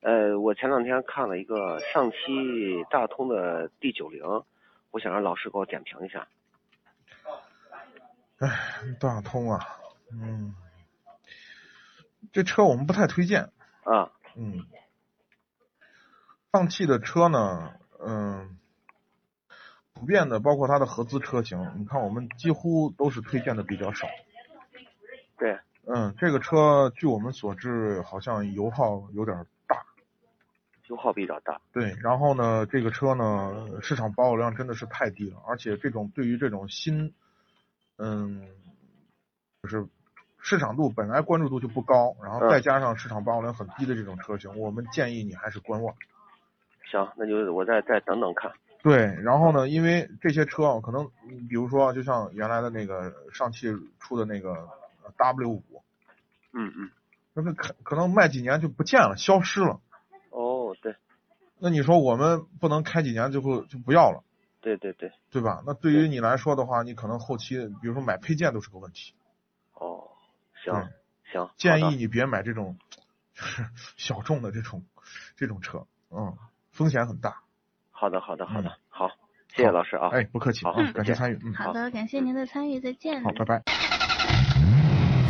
呃，我前两天看了一个上汽大通的 D 九零，我想让老师给我点评一下。哎，大通啊，嗯，这车我们不太推荐，啊，嗯，上汽的车呢，嗯，普遍的包括它的合资车型，你看我们几乎都是推荐的比较少，对，嗯，这个车据我们所知，好像油耗有点耗比较大。对，然后呢，这个车呢，市场保有量真的是太低了，而且这种对于这种新，嗯，就是市场度本来关注度就不高，然后嗯再加上市场保有量很低的这种车型，我们建议你还是观望。行，那就我再再等等看。对，然后呢，因为这些车啊，可能嗯比如说，就像原来的那个上汽出的那个呃 W 五，嗯嗯。那个可可能卖几年就不见了，消失了。那你说我们不能开几年就不就不要了？对对对。对吧？那对于你来说的话，你可能后期比如说买配件都是个问题。哦，行行。建议你别买这种就是 小众的这种这种车，嗯，风险很大。好的好的好的嗯，好，谢谢老师啊。哎，不客气感谢参与，嗯，好的，感谢您的参与，再见。好，拜拜。